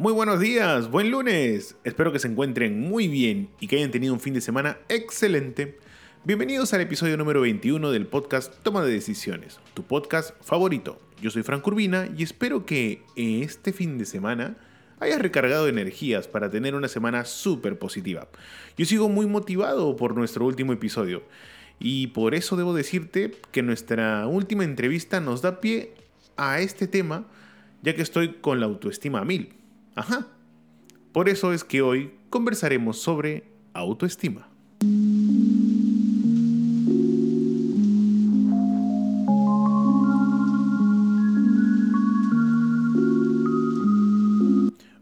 Muy buenos días, buen lunes. Espero que se encuentren muy bien y que hayan tenido un fin de semana excelente. Bienvenidos al episodio número 21 del podcast Toma de Decisiones, tu podcast favorito. Yo soy Frank Urbina y espero que este fin de semana hayas recargado energías para tener una semana súper positiva. Yo sigo muy motivado por nuestro último episodio y por eso debo decirte que nuestra última entrevista nos da pie a este tema ya que estoy con la autoestima a mil. Ajá. Por eso es que hoy conversaremos sobre autoestima.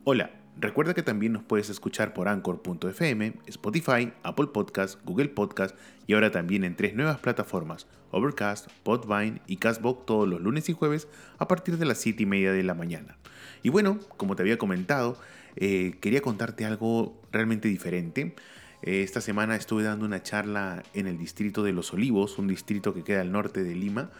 Hola, recuerda que también nos puedes escuchar por Anchor.fm, Spotify, Apple Podcast, Google Podcast y ahora también en tres nuevas plataformas, Overcast, Podvine y Castbox todos los lunes y jueves a partir de las 7 y media de la mañana. Y bueno, como te había comentado, eh, quería contarte algo realmente diferente. Eh, esta semana estuve dando una charla en el distrito de Los Olivos, un distrito que queda al norte de Lima,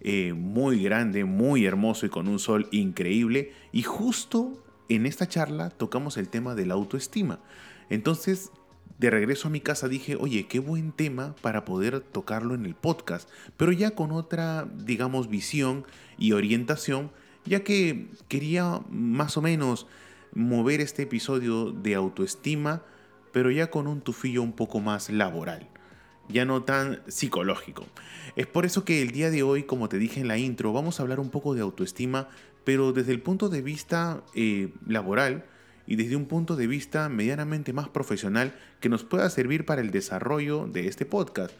eh, muy grande, muy hermoso y con un sol increíble. Y justo en esta charla tocamos el tema de la autoestima. Entonces, de regreso a mi casa dije, oye, qué buen tema para poder tocarlo en el podcast, pero ya con otra, digamos, visión y orientación ya que quería más o menos mover este episodio de autoestima, pero ya con un tufillo un poco más laboral, ya no tan psicológico. Es por eso que el día de hoy, como te dije en la intro, vamos a hablar un poco de autoestima, pero desde el punto de vista eh, laboral y desde un punto de vista medianamente más profesional que nos pueda servir para el desarrollo de este podcast.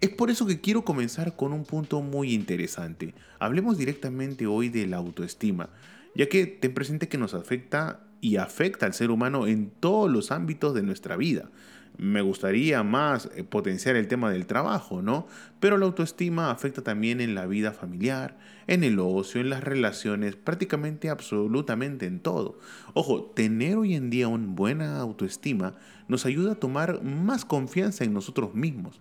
Es por eso que quiero comenzar con un punto muy interesante. Hablemos directamente hoy de la autoestima, ya que ten presente que nos afecta y afecta al ser humano en todos los ámbitos de nuestra vida. Me gustaría más eh, potenciar el tema del trabajo, ¿no? Pero la autoestima afecta también en la vida familiar, en el ocio, en las relaciones, prácticamente absolutamente en todo. Ojo, tener hoy en día una buena autoestima nos ayuda a tomar más confianza en nosotros mismos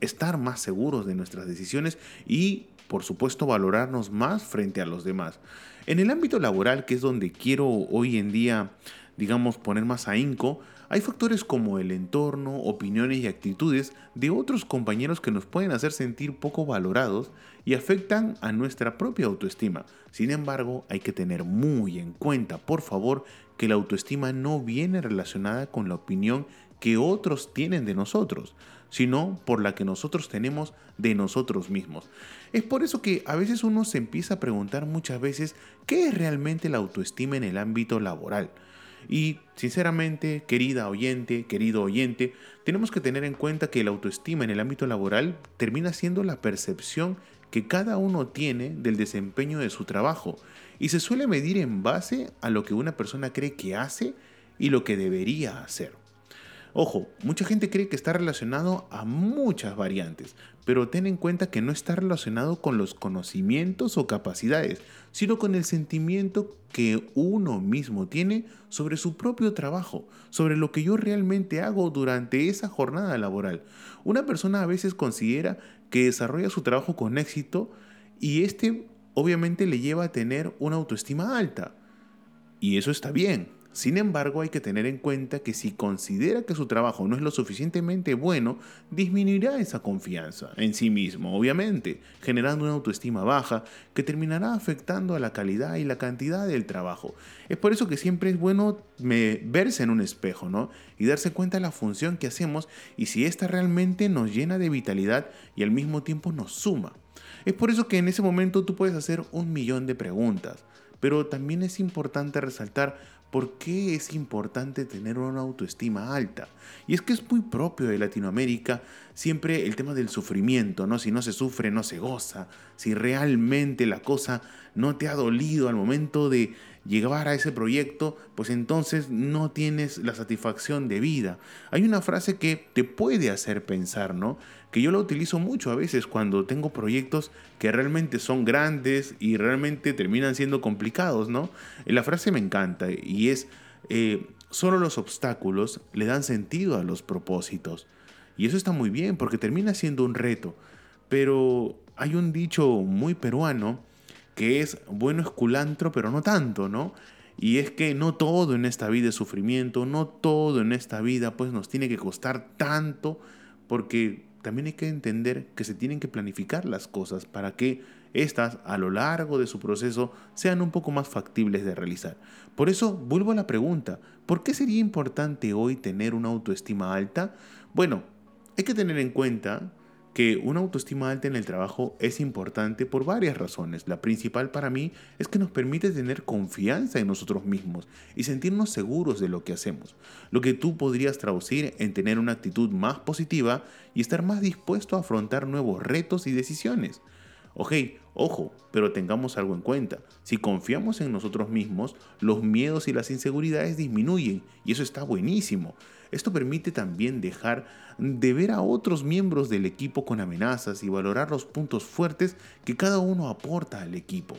estar más seguros de nuestras decisiones y, por supuesto, valorarnos más frente a los demás. En el ámbito laboral, que es donde quiero hoy en día, digamos, poner más ahínco, hay factores como el entorno, opiniones y actitudes de otros compañeros que nos pueden hacer sentir poco valorados y afectan a nuestra propia autoestima. Sin embargo, hay que tener muy en cuenta, por favor, que la autoestima no viene relacionada con la opinión que otros tienen de nosotros sino por la que nosotros tenemos de nosotros mismos. Es por eso que a veces uno se empieza a preguntar muchas veces qué es realmente la autoestima en el ámbito laboral. Y sinceramente, querida oyente, querido oyente, tenemos que tener en cuenta que la autoestima en el ámbito laboral termina siendo la percepción que cada uno tiene del desempeño de su trabajo y se suele medir en base a lo que una persona cree que hace y lo que debería hacer. Ojo, mucha gente cree que está relacionado a muchas variantes, pero ten en cuenta que no está relacionado con los conocimientos o capacidades, sino con el sentimiento que uno mismo tiene sobre su propio trabajo, sobre lo que yo realmente hago durante esa jornada laboral. Una persona a veces considera que desarrolla su trabajo con éxito y este obviamente le lleva a tener una autoestima alta. Y eso está bien, sin embargo, hay que tener en cuenta que si considera que su trabajo no es lo suficientemente bueno, disminuirá esa confianza en sí mismo, obviamente, generando una autoestima baja que terminará afectando a la calidad y la cantidad del trabajo. Es por eso que siempre es bueno verse en un espejo, ¿no? Y darse cuenta de la función que hacemos y si ésta realmente nos llena de vitalidad y al mismo tiempo nos suma. Es por eso que en ese momento tú puedes hacer un millón de preguntas, pero también es importante resaltar ¿Por qué es importante tener una autoestima alta? Y es que es muy propio de Latinoamérica siempre el tema del sufrimiento, ¿no? Si no se sufre, no se goza. Si realmente la cosa no te ha dolido al momento de llegar a ese proyecto, pues entonces no tienes la satisfacción de vida. Hay una frase que te puede hacer pensar, ¿no? Que yo la utilizo mucho a veces cuando tengo proyectos que realmente son grandes y realmente terminan siendo complicados, ¿no? La frase me encanta y es, eh, solo los obstáculos le dan sentido a los propósitos. Y eso está muy bien porque termina siendo un reto. Pero hay un dicho muy peruano que es bueno es culantro, pero no tanto, ¿no? Y es que no todo en esta vida es sufrimiento, no todo en esta vida pues nos tiene que costar tanto, porque también hay que entender que se tienen que planificar las cosas para que éstas a lo largo de su proceso sean un poco más factibles de realizar. Por eso vuelvo a la pregunta, ¿por qué sería importante hoy tener una autoestima alta? Bueno, hay que tener en cuenta que una autoestima alta en el trabajo es importante por varias razones. La principal para mí es que nos permite tener confianza en nosotros mismos y sentirnos seguros de lo que hacemos, lo que tú podrías traducir en tener una actitud más positiva y estar más dispuesto a afrontar nuevos retos y decisiones. Ok, ojo, pero tengamos algo en cuenta. Si confiamos en nosotros mismos, los miedos y las inseguridades disminuyen y eso está buenísimo. Esto permite también dejar de ver a otros miembros del equipo con amenazas y valorar los puntos fuertes que cada uno aporta al equipo.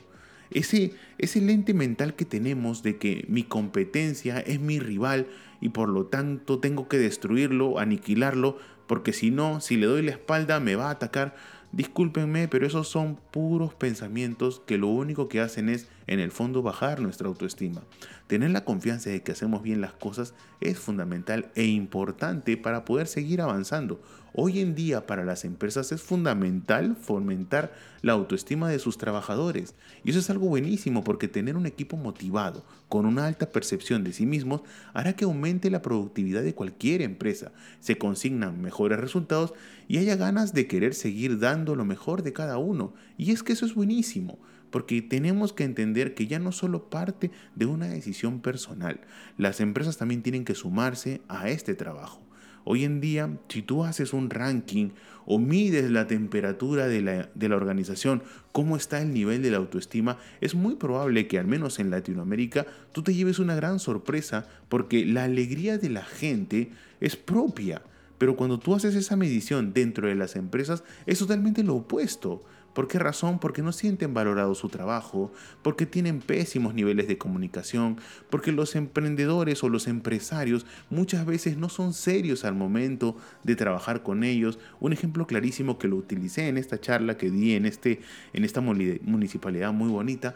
Ese, ese lente mental que tenemos de que mi competencia es mi rival y por lo tanto tengo que destruirlo, aniquilarlo, porque si no, si le doy la espalda me va a atacar, Discúlpenme, pero esos son puros pensamientos que lo único que hacen es, en el fondo, bajar nuestra autoestima. Tener la confianza de que hacemos bien las cosas es fundamental e importante para poder seguir avanzando. Hoy en día para las empresas es fundamental fomentar la autoestima de sus trabajadores. Y eso es algo buenísimo porque tener un equipo motivado, con una alta percepción de sí mismos, hará que aumente la productividad de cualquier empresa, se consignan mejores resultados y haya ganas de querer seguir dando lo mejor de cada uno. Y es que eso es buenísimo porque tenemos que entender que ya no solo parte de una decisión personal, las empresas también tienen que sumarse a este trabajo. Hoy en día, si tú haces un ranking o mides la temperatura de la, organización, cómo está el nivel de la autoestima, es muy probable que al menos en Latinoamérica tú te lleves una gran sorpresa porque la alegría de la gente es propia. Pero cuando tú haces esa medición dentro de las empresas, es totalmente lo opuesto. ¿Por qué razón? Porque no sienten valorado su trabajo, porque tienen pésimos niveles de comunicación, porque los emprendedores o los empresarios muchas veces no son serios al momento de trabajar con ellos. Un ejemplo clarísimo que lo utilicé en esta charla que di en, este, en esta municipalidad muy bonita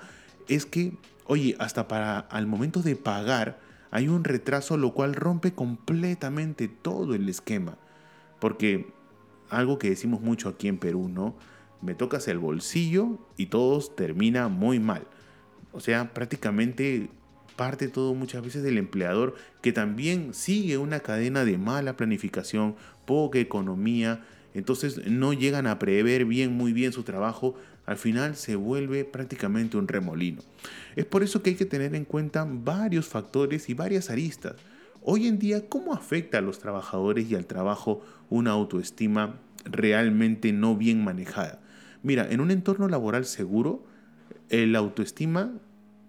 es que, oye, hasta para al momento de pagar hay un retraso lo cual rompe completamente todo el esquema. Porque algo que decimos mucho aquí en Perú, ¿no? Me tocas el bolsillo y todo termina muy mal. O sea, prácticamente parte todo muchas veces del empleador que también sigue una cadena de mala planificación, poca economía, entonces no llegan a prever bien, muy bien su trabajo, al final se vuelve prácticamente un remolino. Es por eso que hay que tener en cuenta varios factores y varias aristas. Hoy en día, ¿cómo afecta a los trabajadores y al trabajo una autoestima realmente no bien manejada? Mira, en un entorno laboral seguro, la autoestima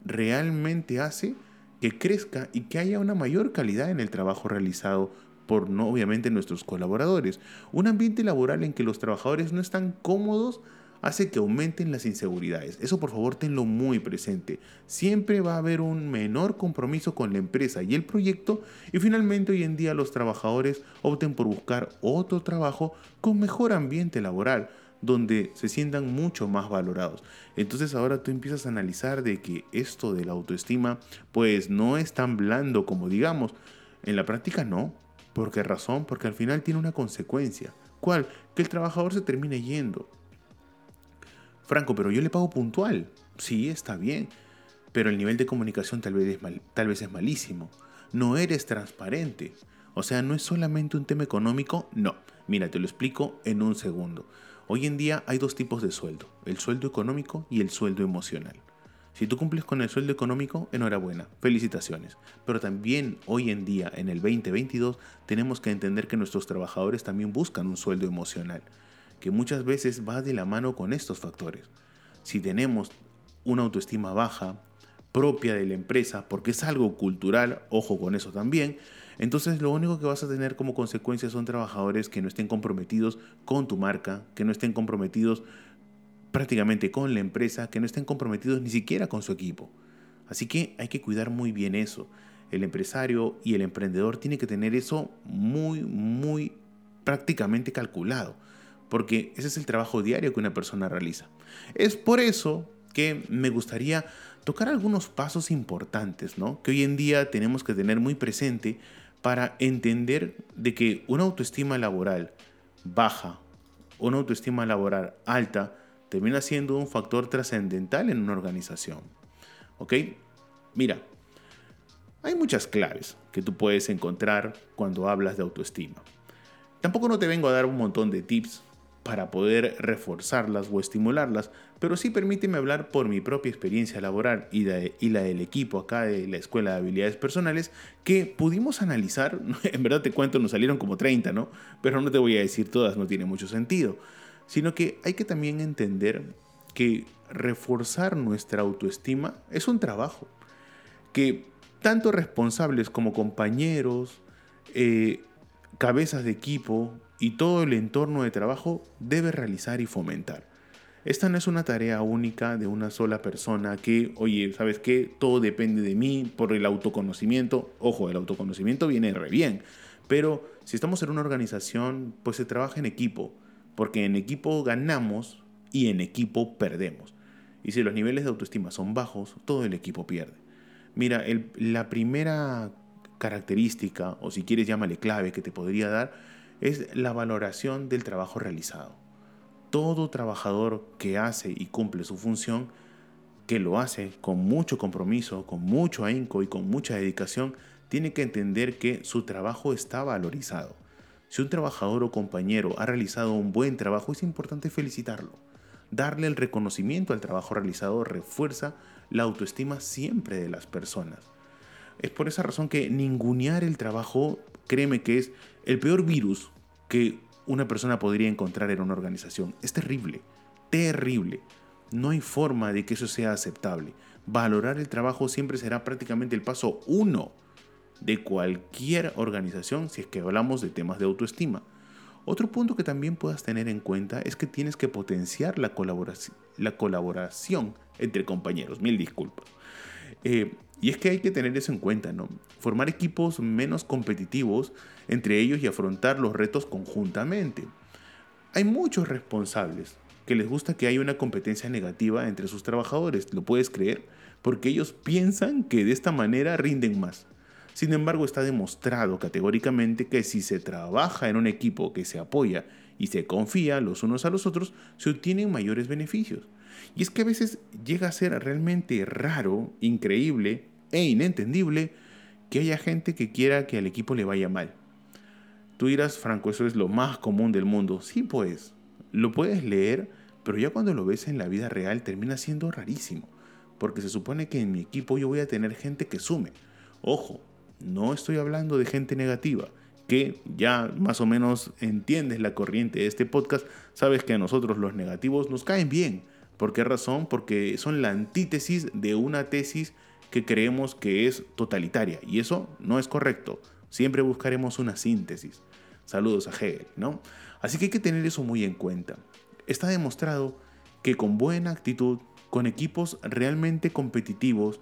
realmente hace que crezca y que haya una mayor calidad en el trabajo realizado por, no, obviamente, nuestros colaboradores. Un ambiente laboral en que los trabajadores no están cómodos hace que aumenten las inseguridades. Eso por favor tenlo muy presente. Siempre va a haber un menor compromiso con la empresa y el proyecto y finalmente hoy en día los trabajadores opten por buscar otro trabajo con mejor ambiente laboral donde se sientan mucho más valorados. Entonces ahora tú empiezas a analizar de que esto de la autoestima pues no es tan blando como digamos. En la práctica no. ¿Por qué razón? Porque al final tiene una consecuencia. ¿Cuál? Que el trabajador se termine yendo. Franco, pero yo le pago puntual. Sí, está bien. Pero el nivel de comunicación tal vez es, tal vez es malísimo. No eres transparente. O sea, no es solamente un tema económico, no. Mira, te lo explico en un segundo. Hoy en día hay dos tipos de sueldo, el sueldo económico y el sueldo emocional. Si tú cumples con el sueldo económico, enhorabuena, felicitaciones. Pero también hoy en día, en el 2022, tenemos que entender que nuestros trabajadores también buscan un sueldo emocional, que muchas veces va de la mano con estos factores. Si tenemos una autoestima baja, propia de la empresa, porque es algo cultural, ojo con eso también, entonces lo único que vas a tener como consecuencia son trabajadores que no estén comprometidos con tu marca, que no estén comprometidos prácticamente con la empresa, que no estén comprometidos ni siquiera con su equipo. Así que hay que cuidar muy bien eso. El empresario y el emprendedor tiene que tener eso muy, muy prácticamente calculado, porque ese es el trabajo diario que una persona realiza. Es por eso que me gustaría tocar algunos pasos importantes, ¿no? Que hoy en día tenemos que tener muy presente para entender de que una autoestima laboral baja, una autoestima laboral alta, termina siendo un factor trascendental en una organización. ¿Ok? Mira, hay muchas claves que tú puedes encontrar cuando hablas de autoestima. Tampoco no te vengo a dar un montón de tips para poder reforzarlas o estimularlas, pero sí permíteme hablar por mi propia experiencia laboral y, la del equipo acá de la Escuela de Habilidades Personales, que pudimos analizar, en verdad te cuento, nos salieron como 30, ¿no? Pero no te voy a decir todas, no tiene mucho sentido, sino que hay que también entender que reforzar nuestra autoestima es un trabajo, que tanto responsables como compañeros, eh, cabezas de equipo y todo el entorno de trabajo debe realizar y fomentar. Esta no es una tarea única de una sola persona que, oye, ¿sabes qué? Todo depende de mí por el autoconocimiento. Ojo, el autoconocimiento viene re bien. Pero si estamos en una organización, pues se trabaja en equipo. Porque en equipo ganamos y en equipo perdemos. Y si los niveles de autoestima son bajos, todo el equipo pierde. Mira, la primera característica, o si quieres llámale clave, que te podría dar, es la valoración del trabajo realizado. Todo trabajador que hace y cumple su función, que lo hace con mucho compromiso, con mucho ahínco y con mucha dedicación, tiene que entender que su trabajo está valorizado. Si un trabajador o compañero ha realizado un buen trabajo, es importante felicitarlo. Darle el reconocimiento al trabajo realizado refuerza la autoestima siempre de las personas. Es por esa razón que ningunear el trabajo, créeme que es el peor virus que una persona podría encontrar en una organización. Es terrible, terrible. No hay forma de que eso sea aceptable. Valorar el trabajo siempre será prácticamente el paso uno de cualquier organización si es que hablamos de temas de autoestima. Otro punto que también puedas tener en cuenta es que tienes que potenciar la colaboración, la colaboración entre compañeros. Mil disculpas. Eh, y es que hay que tener eso en cuenta, ¿no? Formar equipos menos competitivos entre ellos y afrontar los retos conjuntamente. Hay muchos responsables que les gusta que haya una competencia negativa entre sus trabajadores, ¿lo puedes creer? Porque ellos piensan que de esta manera rinden más. Sin embargo, está demostrado categóricamente que si se trabaja en un equipo que se apoya y se confía los unos a los otros, se obtienen mayores beneficios. Y es que a veces llega a ser realmente raro, increíble e inentendible que haya gente que quiera que al equipo le vaya mal. Tú dirás, Franco, eso es lo más común del mundo. Sí, pues, lo puedes leer, pero ya cuando lo ves en la vida real termina siendo rarísimo, porque se supone que en mi equipo yo voy a tener gente que sume. Ojo, no estoy hablando de gente negativa, que ya más o menos entiendes la corriente de este podcast, sabes que a nosotros los negativos nos caen bien. ¿Por qué razón? Porque son la antítesis de una tesis que creemos que es totalitaria y eso no es correcto. Siempre buscaremos una síntesis. Saludos a Hegel, ¿no? Así que hay que tener eso muy en cuenta. Está demostrado que con buena actitud, con equipos realmente competitivos,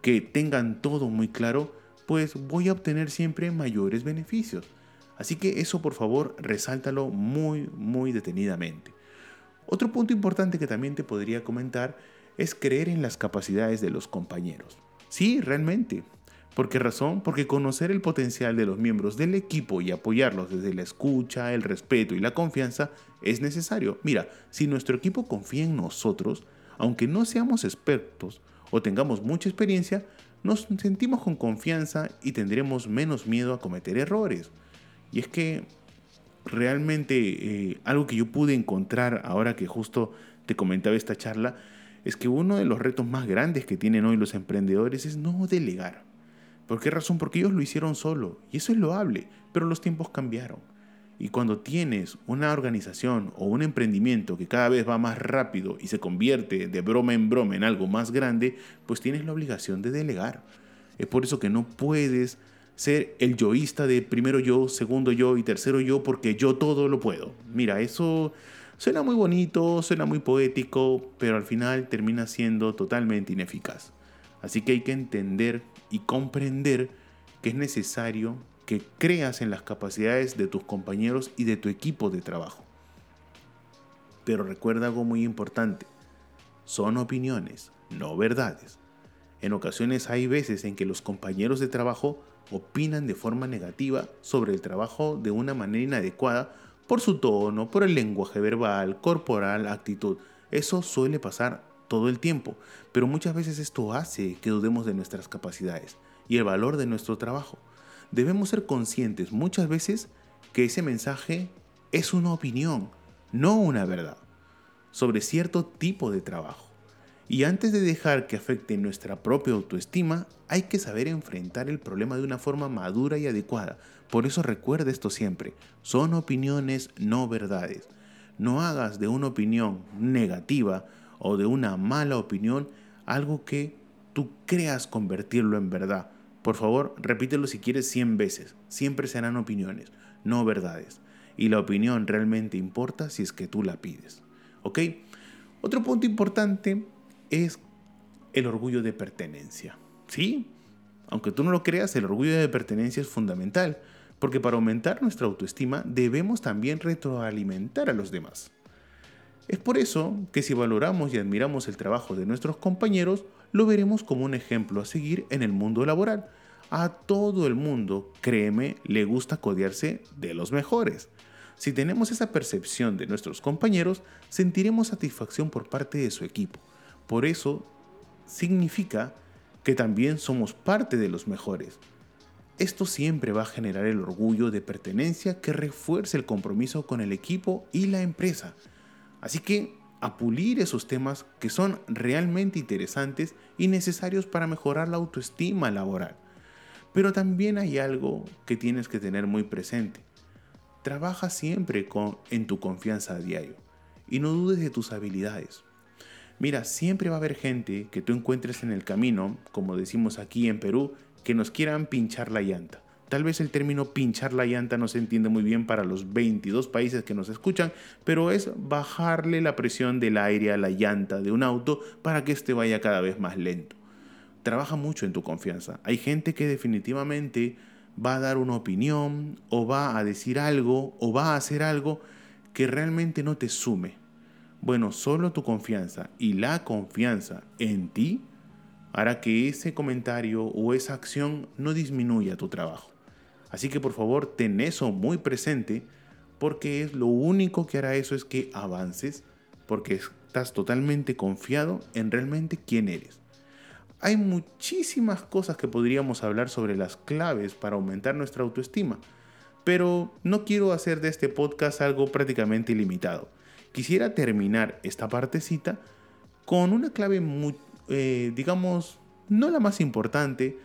que tengan todo muy claro, pues voy a obtener siempre mayores beneficios. Así que eso por favor resáltalo muy, muy detenidamente. Otro punto importante que también te podría comentar es creer en las capacidades de los compañeros. Sí, realmente. ¿Por qué razón? Porque conocer el potencial de los miembros del equipo y apoyarlos desde la escucha, el respeto y la confianza es necesario. Mira, si nuestro equipo confía en nosotros, aunque no seamos expertos o tengamos mucha experiencia, nos sentimos con confianza y tendremos menos miedo a cometer errores. Y es que realmente eh, algo que yo pude encontrar ahora que justo te comentaba esta charla, es que uno de los retos más grandes que tienen hoy los emprendedores es no delegar. ¿Por qué razón? Porque ellos lo hicieron solo, y eso es loable, pero los tiempos cambiaron. Y cuando tienes una organización o un emprendimiento que cada vez va más rápido y se convierte de broma en broma en algo más grande, pues tienes la obligación de delegar. Es por eso que no puedes ser el yoísta de primero yo, segundo yo y tercero yo porque yo todo lo puedo. Mira, eso suena muy bonito, suena muy poético, pero al final termina siendo totalmente ineficaz. Así que hay que entender y comprender que es necesario que creas en las capacidades de tus compañeros y de tu equipo de trabajo. Pero recuerda algo muy importante, son opiniones, no verdades. En ocasiones hay veces en que los compañeros de trabajo opinan de forma negativa sobre el trabajo de una manera inadecuada por su tono, por el lenguaje verbal, corporal, actitud. Eso suele pasar todo el tiempo, pero muchas veces esto hace que dudemos de nuestras capacidades y el valor de nuestro trabajo. Debemos ser conscientes muchas veces que ese mensaje es una opinión, no una verdad, sobre cierto tipo de trabajo. Y antes de dejar que afecte nuestra propia autoestima, hay que saber enfrentar el problema de una forma madura y adecuada. Por eso recuerda esto siempre, son opiniones, no verdades. No hagas de una opinión negativa o de una mala opinión algo que tú creas convertirlo en verdad. Por favor, repítelo si quieres 100 veces. Siempre serán opiniones, no verdades. Y la opinión realmente importa si es que tú la pides. ¿Ok? Otro punto importante es el orgullo de pertenencia. ¿Sí? Aunque tú no lo creas, el orgullo de pertenencia es fundamental, porque para aumentar nuestra autoestima debemos también retroalimentar a los demás. Es por eso que si valoramos y admiramos el trabajo de nuestros compañeros, lo veremos como un ejemplo a seguir en el mundo laboral. A todo el mundo, créeme, le gusta codearse de los mejores. Si tenemos esa percepción de nuestros compañeros, sentiremos satisfacción por parte de su equipo por eso significa que también somos parte de los mejores. Esto siempre va a generar el orgullo de pertenencia que refuerce el compromiso con el equipo y la empresa. Así que a pulir esos temas que son realmente interesantes y necesarios para mejorar la autoestima laboral. Pero también hay algo que tienes que tener muy presente. Trabaja siempre con, en tu confianza a diario y no dudes de tus habilidades. Mira, siempre va a haber gente que tú encuentres en el camino, como decimos aquí en Perú, que nos quieran pinchar la llanta. Tal vez el término pinchar la llanta no se entiende muy bien para los 22 países que nos escuchan, pero es bajarle la presión del aire a la llanta de un auto para que éste vaya cada vez más lento. Trabaja mucho en tu confianza. Hay gente que definitivamente va a dar una opinión o va a decir algo o va a hacer algo que realmente no te sume, bueno, solo tu confianza y la confianza en ti hará que ese comentario o esa acción no disminuya tu trabajo. Así que por favor ten eso muy presente porque es lo único que hará eso es que avances porque estás totalmente confiado en realmente quién eres. Hay muchísimas cosas que podríamos hablar sobre las claves para aumentar nuestra autoestima, pero no quiero hacer de este podcast algo prácticamente ilimitado quisiera terminar esta partecita con una clave muy, eh, digamos, no la más importante,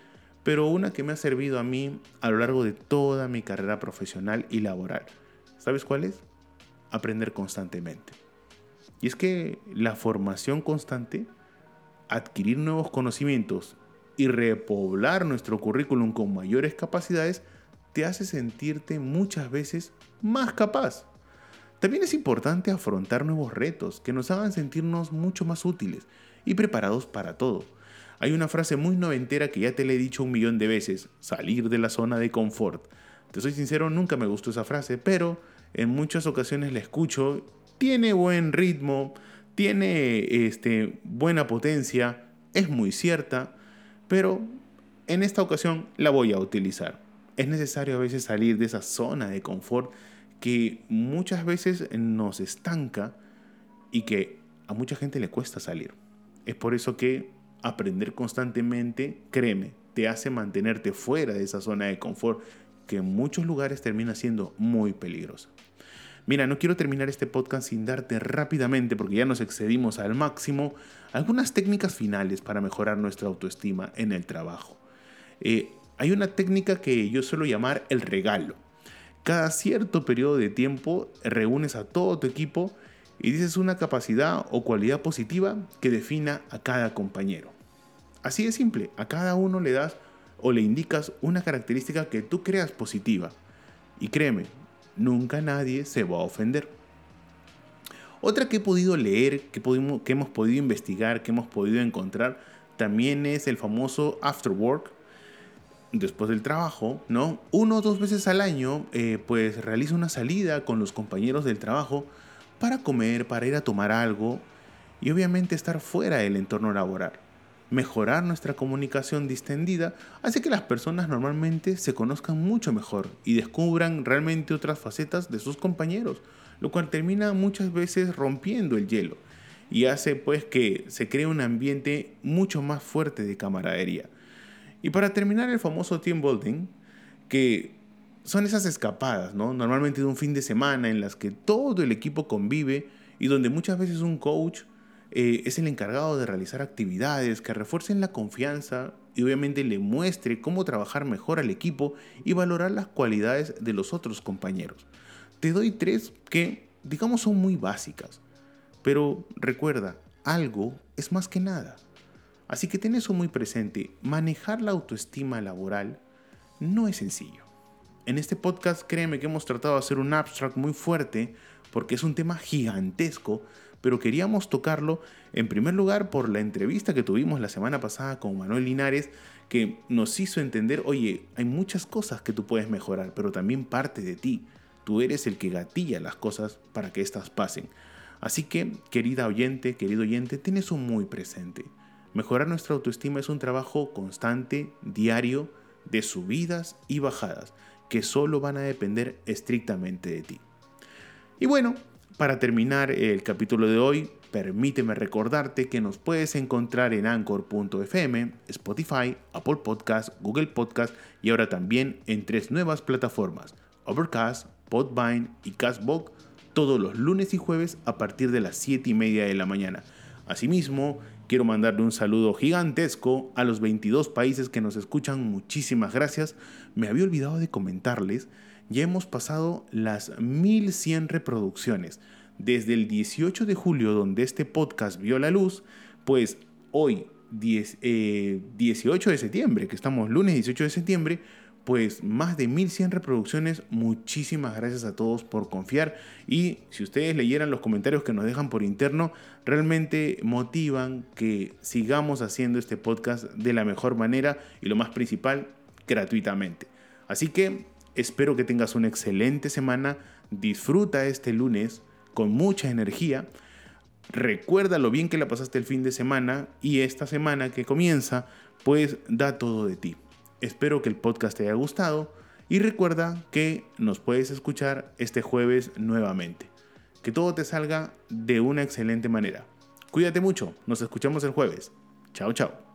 pero una que me ha servido a mí a lo largo de toda mi carrera profesional y laboral. ¿Sabes cuál es? Aprender constantemente. Y es que la formación constante, adquirir nuevos conocimientos y repoblar nuestro currículum con mayores capacidades te hace sentirte muchas veces más capaz. También es importante afrontar nuevos retos que nos hagan sentirnos mucho más útiles y preparados para todo. Hay una frase muy noventera que ya te le he dicho un millón de veces, salir de la zona de confort. Te soy sincero, nunca me gustó esa frase, pero en muchas ocasiones la escucho, tiene buen ritmo, tiene este, buena potencia, es muy cierta, pero en esta ocasión la voy a utilizar. Es necesario a veces salir de esa zona de confort que muchas veces nos estanca y que a mucha gente le cuesta salir. Es por eso que aprender constantemente, créeme, te hace mantenerte fuera de esa zona de confort que en muchos lugares termina siendo muy peligrosa. Mira, no quiero terminar este podcast sin darte rápidamente, porque ya nos excedimos al máximo, algunas técnicas finales para mejorar nuestra autoestima en el trabajo. Eh, hay una técnica que yo suelo llamar el regalo cada cierto periodo de tiempo reúnes a todo tu equipo y dices una capacidad o cualidad positiva que defina a cada compañero. Así de simple, a cada uno le das o le indicas una característica que tú creas positiva. Y créeme, nunca nadie se va a ofender. Otra que he podido leer, que, hemos podido investigar, que hemos podido encontrar, también es el famoso after work, después del trabajo, ¿no? Uno o dos veces al año, eh, pues realiza una salida con los compañeros del trabajo para comer, para ir a tomar algo y obviamente estar fuera del entorno laboral. Mejorar nuestra comunicación distendida hace que las personas normalmente se conozcan mucho mejor y descubran realmente otras facetas de sus compañeros, lo cual termina muchas veces rompiendo el hielo y hace pues que se cree un ambiente mucho más fuerte de camaradería. Y para terminar el famoso team building, que son esas escapadas, ¿no? Normalmente de un fin de semana en las que todo el equipo convive y donde muchas veces un coach eh, es el encargado de realizar actividades que refuercen la confianza y obviamente le muestre cómo trabajar mejor al equipo y valorar las cualidades de los otros compañeros. Te doy tres que, digamos, son muy básicas, pero recuerda, algo es más que nada. Así que ten eso muy presente, manejar la autoestima laboral no es sencillo. En este podcast créeme que hemos tratado de hacer un abstract muy fuerte porque es un tema gigantesco, pero queríamos tocarlo en primer lugar por la entrevista que tuvimos la semana pasada con Manuel Linares, que nos hizo entender, oye, hay muchas cosas que tú puedes mejorar, pero también parte de ti. Tú eres el que gatilla las cosas para que éstas pasen. Así que, querida oyente, querido oyente, ten eso muy presente. Mejorar nuestra autoestima es un trabajo constante, diario, de subidas y bajadas que solo van a depender estrictamente de ti. Y bueno, para terminar el capítulo de hoy, permíteme recordarte que nos puedes encontrar en anchor.fm, Spotify, Apple Podcast, Google Podcast y ahora también en tres nuevas plataformas, Overcast, Podvine y Castbox, todos los lunes y jueves a partir de las 7 y media de la mañana. Asimismo, quiero mandarle un saludo gigantesco a los 22 países que nos escuchan. Muchísimas gracias. Me había olvidado de comentarles, ya hemos pasado las 1100 reproducciones. Desde el 18 de julio, donde este podcast vio la luz, pues hoy, 18 eh, de septiembre, que estamos lunes 18 de septiembre, pues más de 1100 reproducciones. Muchísimas gracias a todos por confiar. Y si ustedes leyeran los comentarios que nos dejan por interno, realmente motivan que sigamos haciendo este podcast de la mejor manera y lo más principal, gratuitamente. Así que espero que tengas una excelente semana. Disfruta este lunes con mucha energía. Recuerda lo bien que la pasaste el fin de semana y esta semana que comienza, pues da todo de ti. Espero que el podcast te haya gustado y recuerda que nos puedes escuchar este jueves nuevamente. Que todo te salga de una excelente manera. Cuídate mucho, nos escuchamos el jueves. Chao, chao.